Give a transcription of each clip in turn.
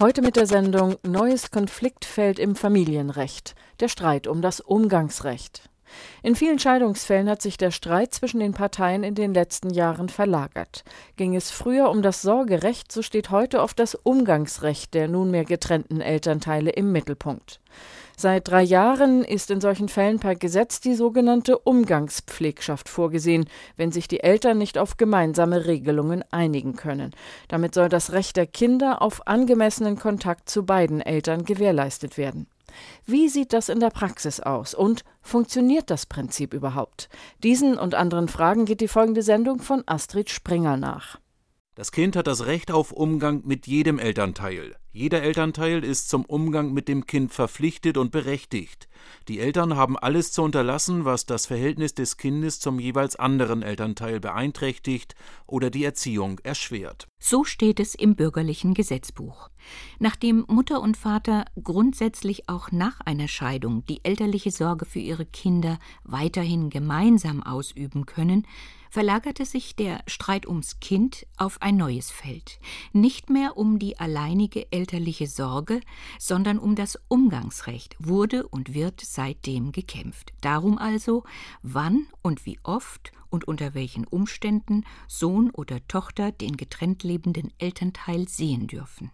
Heute mit der Sendung Neues Konfliktfeld im Familienrecht. Der Streit um das Umgangsrecht. In vielen Scheidungsfällen hat sich der Streit zwischen den Parteien in den letzten Jahren verlagert. Ging es früher um das Sorgerecht, so steht heute oft das Umgangsrecht der nunmehr getrennten Elternteile im Mittelpunkt. Seit drei Jahren ist in solchen Fällen per Gesetz die sogenannte Umgangspflegschaft vorgesehen, wenn sich die Eltern nicht auf gemeinsame Regelungen einigen können. Damit soll das Recht der Kinder auf angemessenen Kontakt zu beiden Eltern gewährleistet werden. Wie sieht das in der Praxis aus und funktioniert das Prinzip überhaupt? Diesen und anderen Fragen geht die folgende Sendung von Astrid Springer nach. Das Kind hat das Recht auf Umgang mit jedem Elternteil. Jeder Elternteil ist zum Umgang mit dem Kind verpflichtet und berechtigt. Die Eltern haben alles zu unterlassen, was das Verhältnis des Kindes zum jeweils anderen Elternteil beeinträchtigt oder die Erziehung erschwert. So steht es im bürgerlichen Gesetzbuch. Nachdem Mutter und Vater grundsätzlich auch nach einer Scheidung die elterliche Sorge für ihre Kinder weiterhin gemeinsam ausüben können, verlagerte sich der Streit ums Kind auf ein neues Feld, nicht mehr um die alleinige elterliche Sorge, sondern um das Umgangsrecht wurde und wird seitdem gekämpft. Darum also, wann und wie oft und unter welchen Umständen Sohn oder Tochter den getrennt lebenden Elternteil sehen dürfen.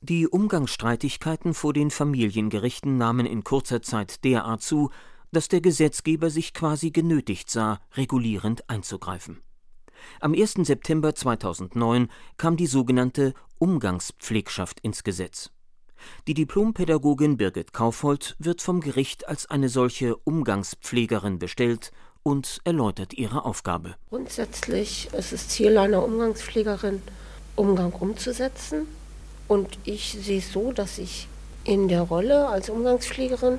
Die Umgangsstreitigkeiten vor den Familiengerichten nahmen in kurzer Zeit derart zu, dass der Gesetzgeber sich quasi genötigt sah, regulierend einzugreifen. Am 1. September 2009 kam die sogenannte Umgangspflegschaft ins Gesetz. Die Diplompädagogin Birgit Kaufhold wird vom Gericht als eine solche Umgangspflegerin bestellt und erläutert ihre Aufgabe. Grundsätzlich ist es Ziel einer Umgangspflegerin, Umgang umzusetzen. Und ich sehe es so, dass ich in der Rolle als Umgangspflegerin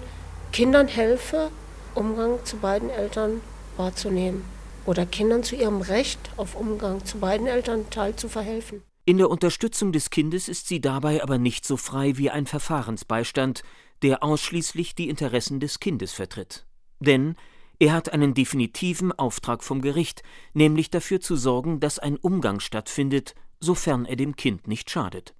Kindern helfe, Umgang zu beiden Eltern wahrzunehmen oder Kindern zu ihrem Recht auf Umgang zu beiden Elternteil zu verhelfen. In der Unterstützung des Kindes ist sie dabei aber nicht so frei wie ein Verfahrensbeistand, der ausschließlich die Interessen des Kindes vertritt. Denn er hat einen definitiven Auftrag vom Gericht, nämlich dafür zu sorgen, dass ein Umgang stattfindet, sofern er dem Kind nicht schadet.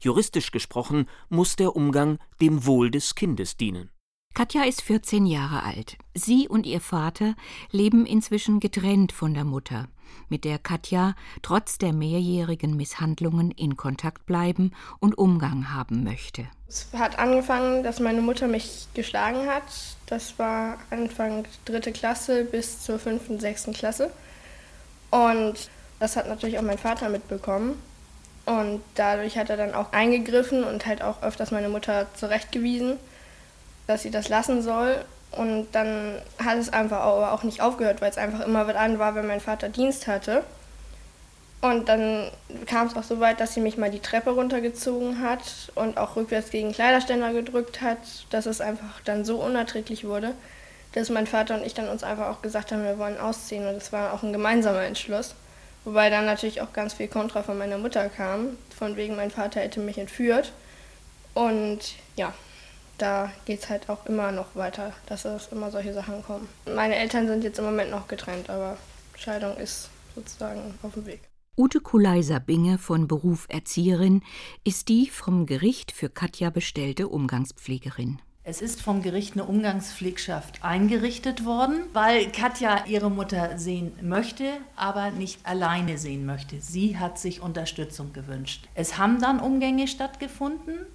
Juristisch gesprochen muss der Umgang dem Wohl des Kindes dienen. Katja ist 14 Jahre alt. Sie und ihr Vater leben inzwischen getrennt von der Mutter, mit der Katja trotz der mehrjährigen Misshandlungen in Kontakt bleiben und Umgang haben möchte. Es hat angefangen, dass meine Mutter mich geschlagen hat. Das war Anfang dritte Klasse bis zur fünften, sechsten Klasse. Und das hat natürlich auch mein Vater mitbekommen. Und dadurch hat er dann auch eingegriffen und halt auch öfters meine Mutter zurechtgewiesen dass sie das lassen soll. Und dann hat es einfach auch nicht aufgehört, weil es einfach immer wieder an war, wenn mein Vater Dienst hatte. Und dann kam es auch so weit, dass sie mich mal die Treppe runtergezogen hat und auch rückwärts gegen Kleiderständer gedrückt hat, dass es einfach dann so unerträglich wurde, dass mein Vater und ich dann uns einfach auch gesagt haben, wir wollen ausziehen. Und das war auch ein gemeinsamer Entschluss. Wobei dann natürlich auch ganz viel Kontra von meiner Mutter kam, von wegen mein Vater hätte mich entführt. Und ja, da geht es halt auch immer noch weiter, dass es immer solche Sachen kommen. Meine Eltern sind jetzt im Moment noch getrennt, aber Scheidung ist sozusagen auf dem Weg. Ute Kulaiser-Binge von Beruf Erzieherin ist die vom Gericht für Katja bestellte Umgangspflegerin. Es ist vom Gericht eine Umgangspflegschaft eingerichtet worden, weil Katja ihre Mutter sehen möchte, aber nicht alleine sehen möchte. Sie hat sich Unterstützung gewünscht. Es haben dann Umgänge stattgefunden,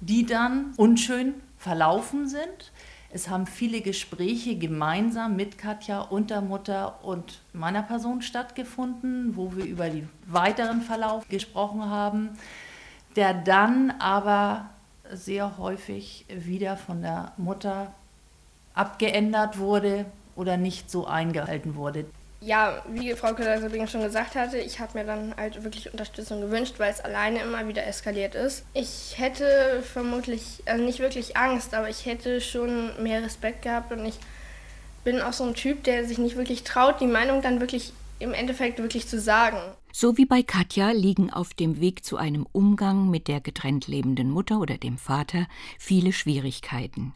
die dann unschön verlaufen sind. Es haben viele Gespräche gemeinsam mit Katja und der Mutter und meiner Person stattgefunden, wo wir über den weiteren Verlauf gesprochen haben, der dann aber sehr häufig wieder von der Mutter abgeändert wurde oder nicht so eingehalten wurde ja, wie Frau Köhler-Sabine schon gesagt hatte, ich habe mir dann halt wirklich Unterstützung gewünscht, weil es alleine immer wieder eskaliert ist. Ich hätte vermutlich, also nicht wirklich Angst, aber ich hätte schon mehr Respekt gehabt und ich bin auch so ein Typ, der sich nicht wirklich traut, die Meinung dann wirklich im Endeffekt wirklich zu sagen. So wie bei Katja liegen auf dem Weg zu einem Umgang mit der getrennt lebenden Mutter oder dem Vater viele Schwierigkeiten.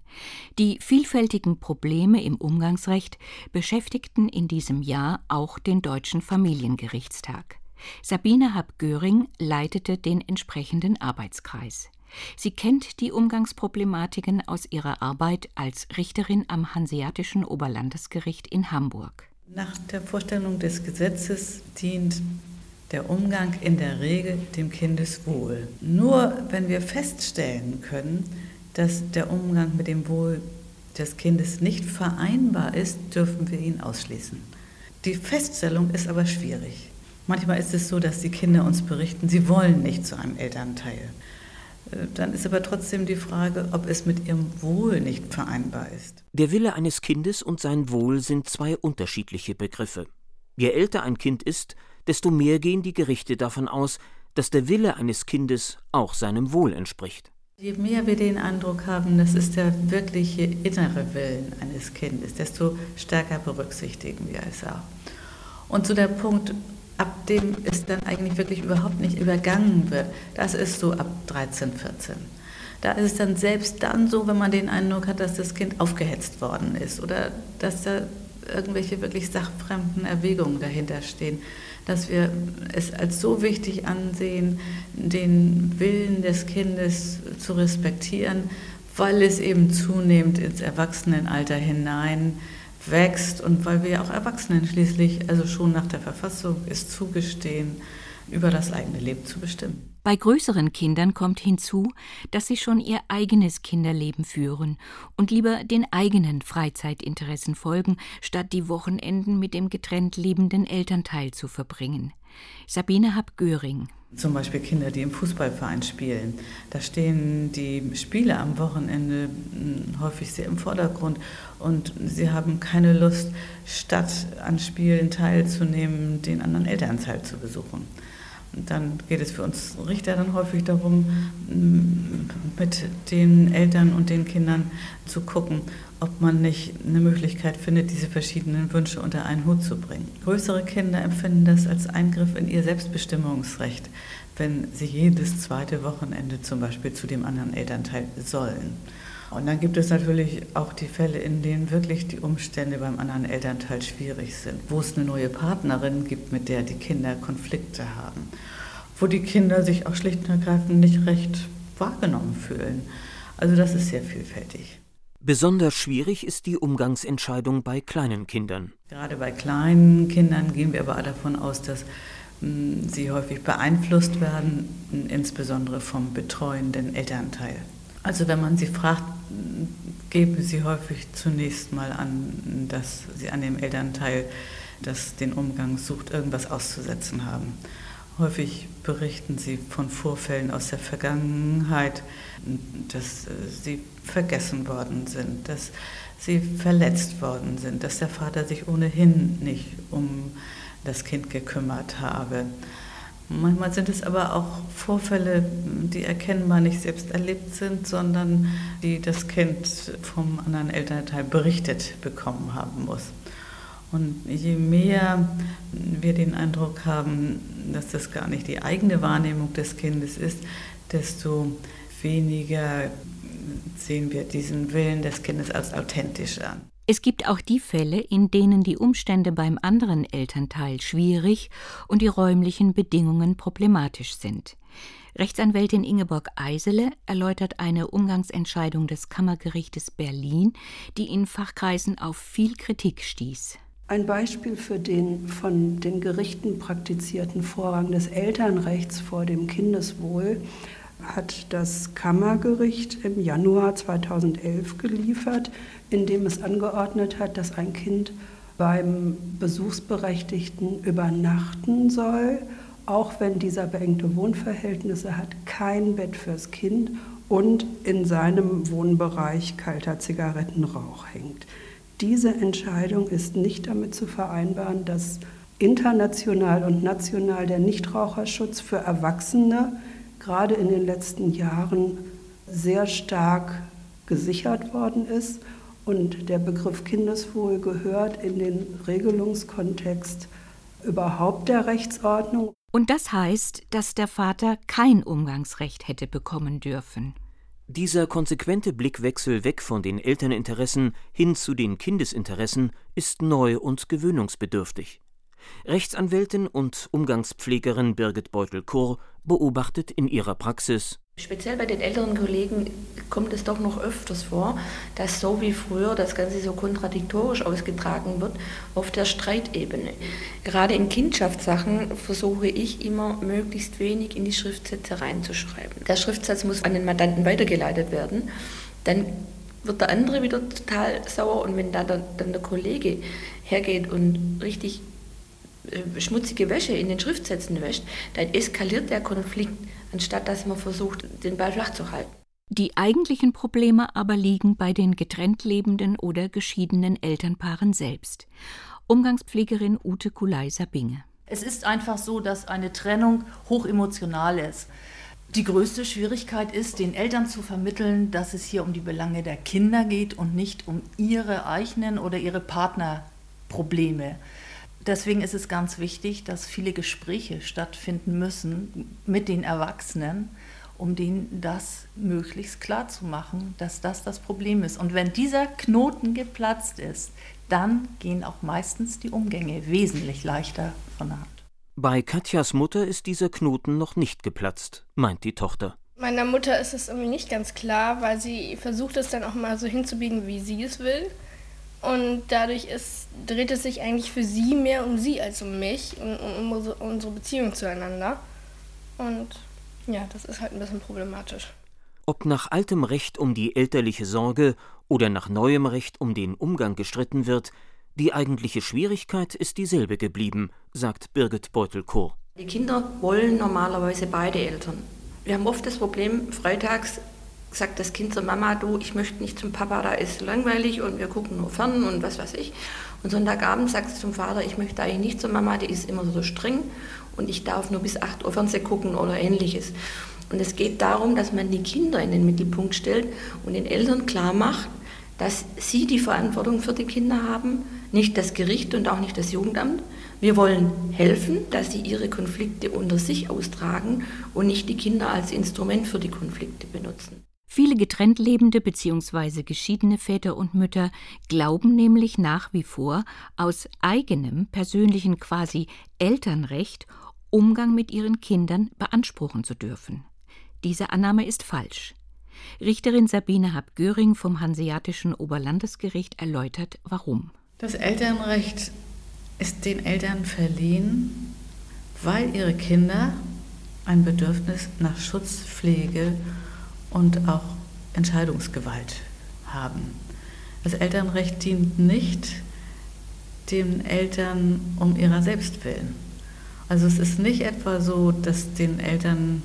Die vielfältigen Probleme im Umgangsrecht beschäftigten in diesem Jahr auch den Deutschen Familiengerichtstag. Sabine Happ-Göring leitete den entsprechenden Arbeitskreis. Sie kennt die Umgangsproblematiken aus ihrer Arbeit als Richterin am Hanseatischen Oberlandesgericht in Hamburg. Nach der Vorstellung des Gesetzes dient der Umgang in der Regel dem Kindeswohl. Nur wenn wir feststellen können, dass der Umgang mit dem Wohl des Kindes nicht vereinbar ist, dürfen wir ihn ausschließen. Die Feststellung ist aber schwierig. Manchmal ist es so, dass die Kinder uns berichten, sie wollen nicht zu einem Elternteil. Äh, dann ist aber trotzdem die Frage, ob es mit ihrem Wohl nicht vereinbar ist. Der Wille eines Kindes und sein Wohl sind zwei unterschiedliche Begriffe. Je älter ein Kind ist, desto mehr gehen die Gerichte davon aus, dass der Wille eines Kindes auch seinem Wohl entspricht. Je mehr wir den Eindruck haben, das ist der wirkliche innere Willen eines Kindes, desto stärker berücksichtigen wir es auch. Und zu der Punkt, ab dem es dann eigentlich wirklich überhaupt nicht übergangen wird, das ist so ab 13, 14. Da ist es dann selbst dann so, wenn man den Eindruck hat, dass das Kind aufgehetzt worden ist oder dass da irgendwelche wirklich sachfremden Erwägungen dahinter stehen dass wir es als so wichtig ansehen, den Willen des Kindes zu respektieren, weil es eben zunehmend ins Erwachsenenalter hinein wächst und weil wir auch Erwachsenen schließlich, also schon nach der Verfassung, es zugestehen, über das eigene Leben zu bestimmen. Bei größeren Kindern kommt hinzu, dass sie schon ihr eigenes Kinderleben führen und lieber den eigenen Freizeitinteressen folgen, statt die Wochenenden mit dem getrennt lebenden Elternteil zu verbringen. Sabine Happ-Göring. Zum Beispiel Kinder, die im Fußballverein spielen. Da stehen die Spiele am Wochenende hm, häufig sehr im Vordergrund und sie haben keine Lust, statt an Spielen teilzunehmen, den anderen Elternteil zu besuchen dann geht es für uns Richter dann häufig darum, mit den Eltern und den Kindern zu gucken, ob man nicht eine Möglichkeit findet, diese verschiedenen Wünsche unter einen Hut zu bringen. Größere Kinder empfinden das als Eingriff in ihr Selbstbestimmungsrecht, wenn sie jedes zweite Wochenende zum Beispiel zu dem anderen Elternteil sollen. Und dann gibt es natürlich auch die Fälle, in denen wirklich die Umstände beim anderen Elternteil schwierig sind, wo es eine neue Partnerin gibt, mit der die Kinder Konflikte haben, wo die Kinder sich auch schlicht und ergreifend nicht recht wahrgenommen fühlen. Also das ist sehr vielfältig. Besonders schwierig ist die Umgangsentscheidung bei kleinen Kindern. Gerade bei kleinen Kindern gehen wir aber davon aus, dass hm, sie häufig beeinflusst werden, insbesondere vom betreuenden Elternteil. Also wenn man sie fragt, geben sie häufig zunächst mal an, dass sie an dem Elternteil, das den Umgang sucht, irgendwas auszusetzen haben. Häufig berichten sie von Vorfällen aus der Vergangenheit, dass äh, sie vergessen worden sind, dass sie verletzt worden sind, dass der Vater sich ohnehin nicht um das Kind gekümmert habe. Manchmal sind es aber auch Vorfälle, die erkennbar nicht selbst erlebt sind, sondern die das Kind vom anderen Elternteil berichtet bekommen haben muss. Und je mehr wir den Eindruck haben, dass das gar nicht die eigene Wahrnehmung des Kindes ist, desto weniger sehen wir diesen Willen des Kindes als authentisch an. Es gibt auch die Fälle, in denen die Umstände beim anderen Elternteil schwierig und die räumlichen Bedingungen problematisch sind. Rechtsanwältin Ingeborg Eisele erläutert eine Umgangsentscheidung des Kammergerichtes Berlin, die in Fachkreisen auf viel Kritik stieß. Ein Beispiel für den von den Gerichten praktizierten Vorrang des Elternrechts vor dem Kindeswohl hat das Kammergericht im Januar 2011 geliefert, indem es angeordnet hat, dass ein Kind beim Besuchsberechtigten übernachten soll, auch wenn dieser beengte Wohnverhältnisse hat, kein Bett fürs Kind und in seinem Wohnbereich kalter Zigarettenrauch hängt. Diese Entscheidung ist nicht damit zu vereinbaren, dass international und national der Nichtraucherschutz für Erwachsene gerade in den letzten Jahren sehr stark gesichert worden ist und der Begriff Kindeswohl gehört in den Regelungskontext überhaupt der Rechtsordnung. Und das heißt, dass der Vater kein Umgangsrecht hätte bekommen dürfen. Dieser konsequente Blickwechsel weg von den Elterninteressen hin zu den Kindesinteressen ist neu und gewöhnungsbedürftig. Rechtsanwältin und Umgangspflegerin Birgit Beutel-Kurr beobachtet in ihrer Praxis Speziell bei den älteren Kollegen kommt es doch noch öfters vor, dass so wie früher das Ganze so kontradiktorisch ausgetragen wird auf der Streitebene. Gerade in Kindschaftssachen versuche ich immer möglichst wenig in die Schriftsätze reinzuschreiben. Der Schriftsatz muss an den Mandanten weitergeleitet werden. Dann wird der andere wieder total sauer und wenn da dann der Kollege hergeht und richtig schmutzige Wäsche in den Schriftsätzen wäscht, dann eskaliert der Konflikt anstatt dass man versucht, den Ball flach zu halten. Die eigentlichen Probleme aber liegen bei den getrennt lebenden oder geschiedenen Elternpaaren selbst. Umgangspflegerin Ute Kulei-Sabinge. Es ist einfach so, dass eine Trennung hochemotional ist. Die größte Schwierigkeit ist, den Eltern zu vermitteln, dass es hier um die Belange der Kinder geht und nicht um ihre eigenen oder ihre Partnerprobleme. Deswegen ist es ganz wichtig, dass viele Gespräche stattfinden müssen mit den Erwachsenen, um denen das möglichst klar zu machen, dass das das Problem ist. Und wenn dieser Knoten geplatzt ist, dann gehen auch meistens die Umgänge wesentlich leichter von der Hand. Bei Katjas Mutter ist dieser Knoten noch nicht geplatzt, meint die Tochter. Meiner Mutter ist es irgendwie nicht ganz klar, weil sie versucht es dann auch mal so hinzubiegen, wie sie es will. Und dadurch ist, dreht es sich eigentlich für sie mehr um sie als um mich und um unsere, unsere Beziehung zueinander. Und ja, das ist halt ein bisschen problematisch. Ob nach altem Recht um die elterliche Sorge oder nach neuem Recht um den Umgang gestritten wird, die eigentliche Schwierigkeit ist dieselbe geblieben, sagt Birgit Beutel-Kohr. Die Kinder wollen normalerweise beide Eltern. Wir haben oft das Problem, freitags sagt das Kind zur Mama, du, ich möchte nicht zum Papa, da ist langweilig und wir gucken nur fern und was weiß ich. Und Sonntagabend sagt es zum Vater, ich möchte eigentlich nicht zur Mama, die ist immer so streng und ich darf nur bis 8 Uhr Fernsehen gucken oder ähnliches. Und es geht darum, dass man die Kinder in den Mittelpunkt stellt und den Eltern klar macht, dass sie die Verantwortung für die Kinder haben, nicht das Gericht und auch nicht das Jugendamt. Wir wollen helfen, dass sie ihre Konflikte unter sich austragen und nicht die Kinder als Instrument für die Konflikte benutzen. Viele getrennt lebende bzw. geschiedene Väter und Mütter glauben nämlich nach wie vor, aus eigenem persönlichen quasi Elternrecht Umgang mit ihren Kindern beanspruchen zu dürfen. Diese Annahme ist falsch. Richterin Sabine Happ-Göring vom Hanseatischen Oberlandesgericht erläutert, warum. Das Elternrecht ist den Eltern verliehen, weil ihre Kinder ein Bedürfnis nach Schutzpflege und auch Entscheidungsgewalt haben. Das Elternrecht dient nicht den Eltern um ihrer selbst willen. Also es ist nicht etwa so, dass den Eltern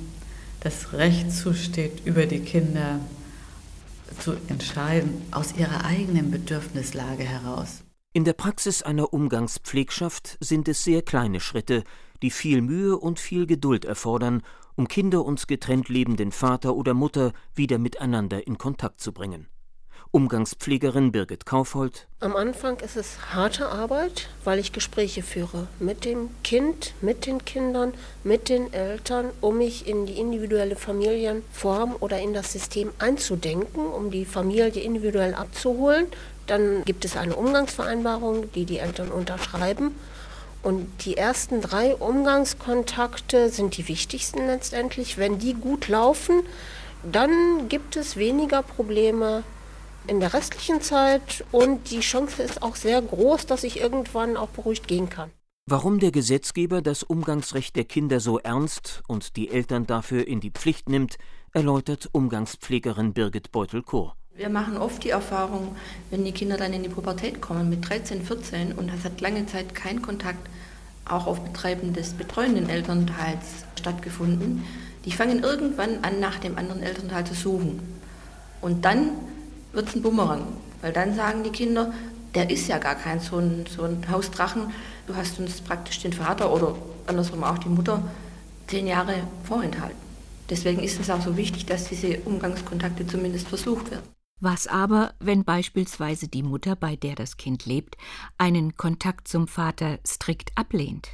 das Recht zusteht, über die Kinder zu entscheiden, aus ihrer eigenen Bedürfnislage heraus. In der Praxis einer Umgangspflegschaft sind es sehr kleine Schritte, die viel Mühe und viel Geduld erfordern, um Kinder und getrennt lebenden Vater oder Mutter wieder miteinander in Kontakt zu bringen. Umgangspflegerin Birgit Kaufhold. Am Anfang ist es harte Arbeit, weil ich Gespräche führe mit dem Kind, mit den Kindern, mit den Eltern, um mich in die individuelle Familienform oder in das System einzudenken, um die Familie individuell abzuholen. Dann gibt es eine Umgangsvereinbarung, die die Eltern unterschreiben. Und die ersten drei Umgangskontakte sind die wichtigsten letztendlich. Wenn die gut laufen, dann gibt es weniger Probleme in der restlichen Zeit und die Chance ist auch sehr groß, dass ich irgendwann auch beruhigt gehen kann. Warum der Gesetzgeber das Umgangsrecht der Kinder so ernst und die Eltern dafür in die Pflicht nimmt, erläutert Umgangspflegerin Birgit Beutel-Kohr. Wir machen oft die Erfahrung, wenn die Kinder dann in die Pubertät kommen mit 13, 14 und es hat lange Zeit kein Kontakt auch auf Betreiben des betreuenden Elternteils stattgefunden, die fangen irgendwann an, nach dem anderen Elternteil zu suchen. Und dann wird es ein Bumerang, weil dann sagen die Kinder, der ist ja gar kein so ein, so ein Hausdrachen, du hast uns praktisch den Vater oder andersrum auch die Mutter zehn Jahre vorenthalten. Deswegen ist es auch so wichtig, dass diese Umgangskontakte zumindest versucht werden. Was aber, wenn beispielsweise die Mutter, bei der das Kind lebt, einen Kontakt zum Vater strikt ablehnt?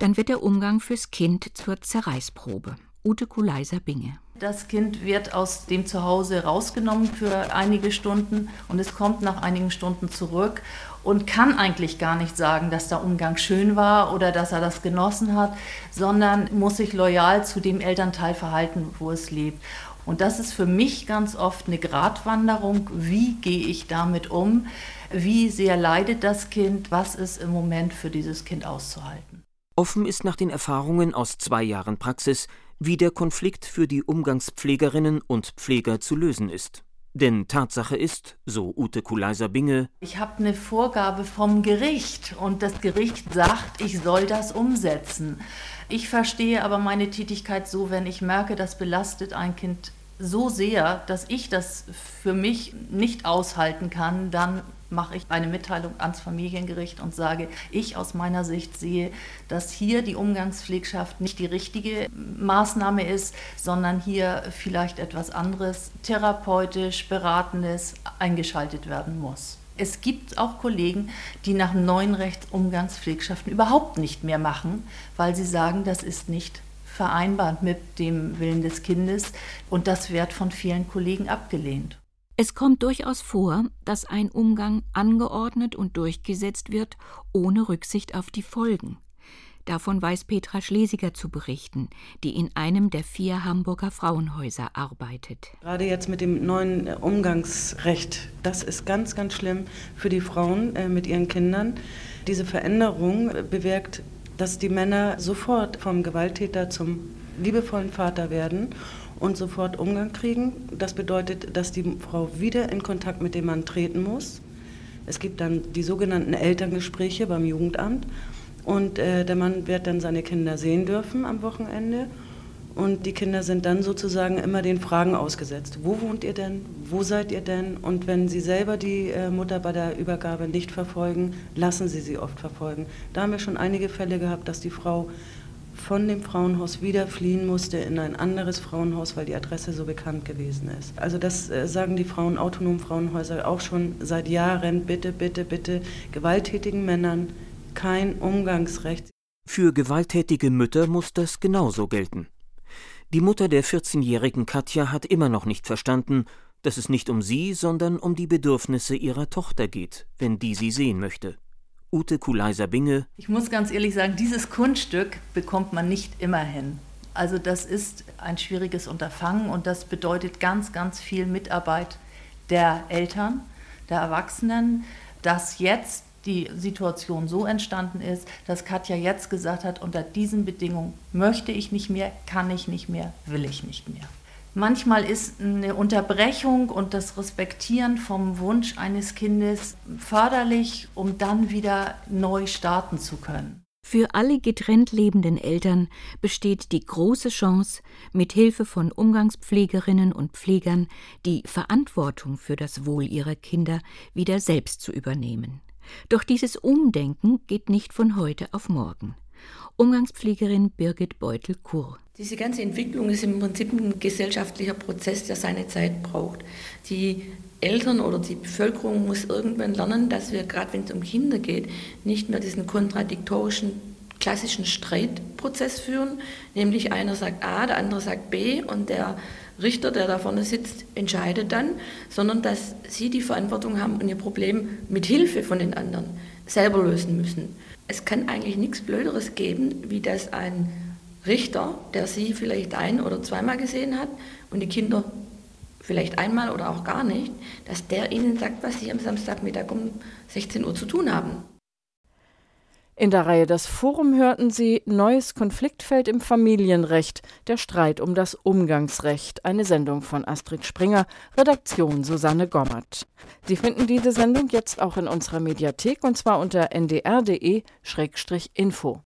Dann wird der Umgang fürs Kind zur Zerreißprobe. Ute Kuleiser Binge Das Kind wird aus dem Zuhause rausgenommen für einige Stunden und es kommt nach einigen Stunden zurück und kann eigentlich gar nicht sagen, dass der Umgang schön war oder dass er das genossen hat, sondern muss sich loyal zu dem Elternteil verhalten, wo es lebt. Und das ist für mich ganz oft eine Gratwanderung. Wie gehe ich damit um? Wie sehr leidet das Kind? Was ist im Moment für dieses Kind auszuhalten? Offen ist nach den Erfahrungen aus zwei Jahren Praxis, wie der Konflikt für die Umgangspflegerinnen und Pfleger zu lösen ist. Denn Tatsache ist, so Ute Kuleiser-Binge, ich habe eine Vorgabe vom Gericht und das Gericht sagt, ich soll das umsetzen. Ich verstehe aber meine Tätigkeit so, wenn ich merke, das belastet ein Kind so sehr, dass ich das für mich nicht aushalten kann, dann mache ich eine Mitteilung ans Familiengericht und sage, ich aus meiner Sicht sehe, dass hier die Umgangspflegschaft nicht die richtige Maßnahme ist, sondern hier vielleicht etwas anderes, therapeutisch, beratendes eingeschaltet werden muss. Es gibt auch Kollegen, die nach neuen Rechtsumgangspflegschaften überhaupt nicht mehr machen, weil sie sagen, das ist nicht vereinbar mit dem Willen des Kindes und das wird von vielen Kollegen abgelehnt. Es kommt durchaus vor, dass ein Umgang angeordnet und durchgesetzt wird, ohne Rücksicht auf die Folgen. Davon weiß Petra Schlesiger zu berichten, die in einem der vier Hamburger Frauenhäuser arbeitet. Gerade jetzt mit dem neuen Umgangsrecht, das ist ganz, ganz schlimm für die Frauen äh, mit ihren Kindern. Diese Veränderung bewirkt dass die Männer sofort vom Gewalttäter zum liebevollen Vater werden und sofort Umgang kriegen. Das bedeutet, dass die Frau wieder in Kontakt mit dem Mann treten muss. Es gibt dann die sogenannten Elterngespräche beim Jugendamt und äh, der Mann wird dann seine Kinder sehen dürfen am Wochenende und die Kinder sind dann sozusagen immer den Fragen ausgesetzt. Wo wohnt ihr denn? Wo seid ihr denn? Und wenn sie selber die äh, Mutter bei der Übergabe nicht verfolgen, lassen sie sie oft verfolgen. Da haben wir schon einige Fälle gehabt, dass die Frau von dem Frauenhaus wieder fliehen musste in ein anderes Frauenhaus, weil die Adresse so bekannt gewesen ist. Also das äh, sagen die Frauen autonomen Frauenhäuser auch schon seit Jahren. Bitte, bitte, bitte gewalttätigen Männern kein Umgangsrecht. Für gewalttätige Mütter muss das genauso gelten. Die Mutter der 14-jährigen Katja hat immer noch nicht verstanden, dass es nicht um sie, sondern um die Bedürfnisse ihrer Tochter geht, wenn die sie sehen möchte. Ute Kuleiser-Binge. Ich muss ganz ehrlich sagen, dieses Kunststück bekommt man nicht immer hin. Also das ist ein schwieriges Unterfangen und das bedeutet ganz, ganz viel Mitarbeit der Eltern, der Erwachsenen, dass jetzt die Situation so entstanden ist, dass Katja jetzt gesagt hat, unter diesen Bedingungen möchte ich nicht mehr, kann ich nicht mehr, will ich nicht mehr. Manchmal ist eine Unterbrechung und das Respektieren vom Wunsch eines Kindes förderlich, um dann wieder neu starten zu können. Für alle getrennt lebenden Eltern besteht die große Chance, mit Hilfe von Umgangspflegerinnen und Pflegern die Verantwortung für das Wohl ihrer Kinder wieder selbst zu übernehmen. Doch dieses Umdenken geht nicht von heute auf morgen. Umgangspflegerin Birgit Beutel-Kurr. Diese ganze Entwicklung ist im Prinzip ein gesellschaftlicher Prozess, der seine Zeit braucht. Die Eltern oder die Bevölkerung muss irgendwann lernen, dass wir, gerade wenn es um Kinder geht, nicht mehr diesen kontradiktorischen klassischen Streitprozess führen, nämlich einer sagt A, der andere sagt B und der Richter, der da vorne sitzt, entscheidet dann, sondern dass sie die Verantwortung haben und ihr Problem mit Hilfe von den anderen selber lösen müssen. Es kann eigentlich nichts Blöderes geben, wie dass ein Richter, der sie vielleicht ein- oder zweimal gesehen hat und die Kinder vielleicht einmal oder auch gar nicht, dass der ihnen sagt, was sie am Samstagmittag um 16 Uhr zu tun haben. In der Reihe Das Forum hörten Sie Neues Konfliktfeld im Familienrecht, der Streit um das Umgangsrecht, eine Sendung von Astrid Springer, Redaktion Susanne Gommert. Sie finden diese Sendung jetzt auch in unserer Mediathek und zwar unter ndr.de-info.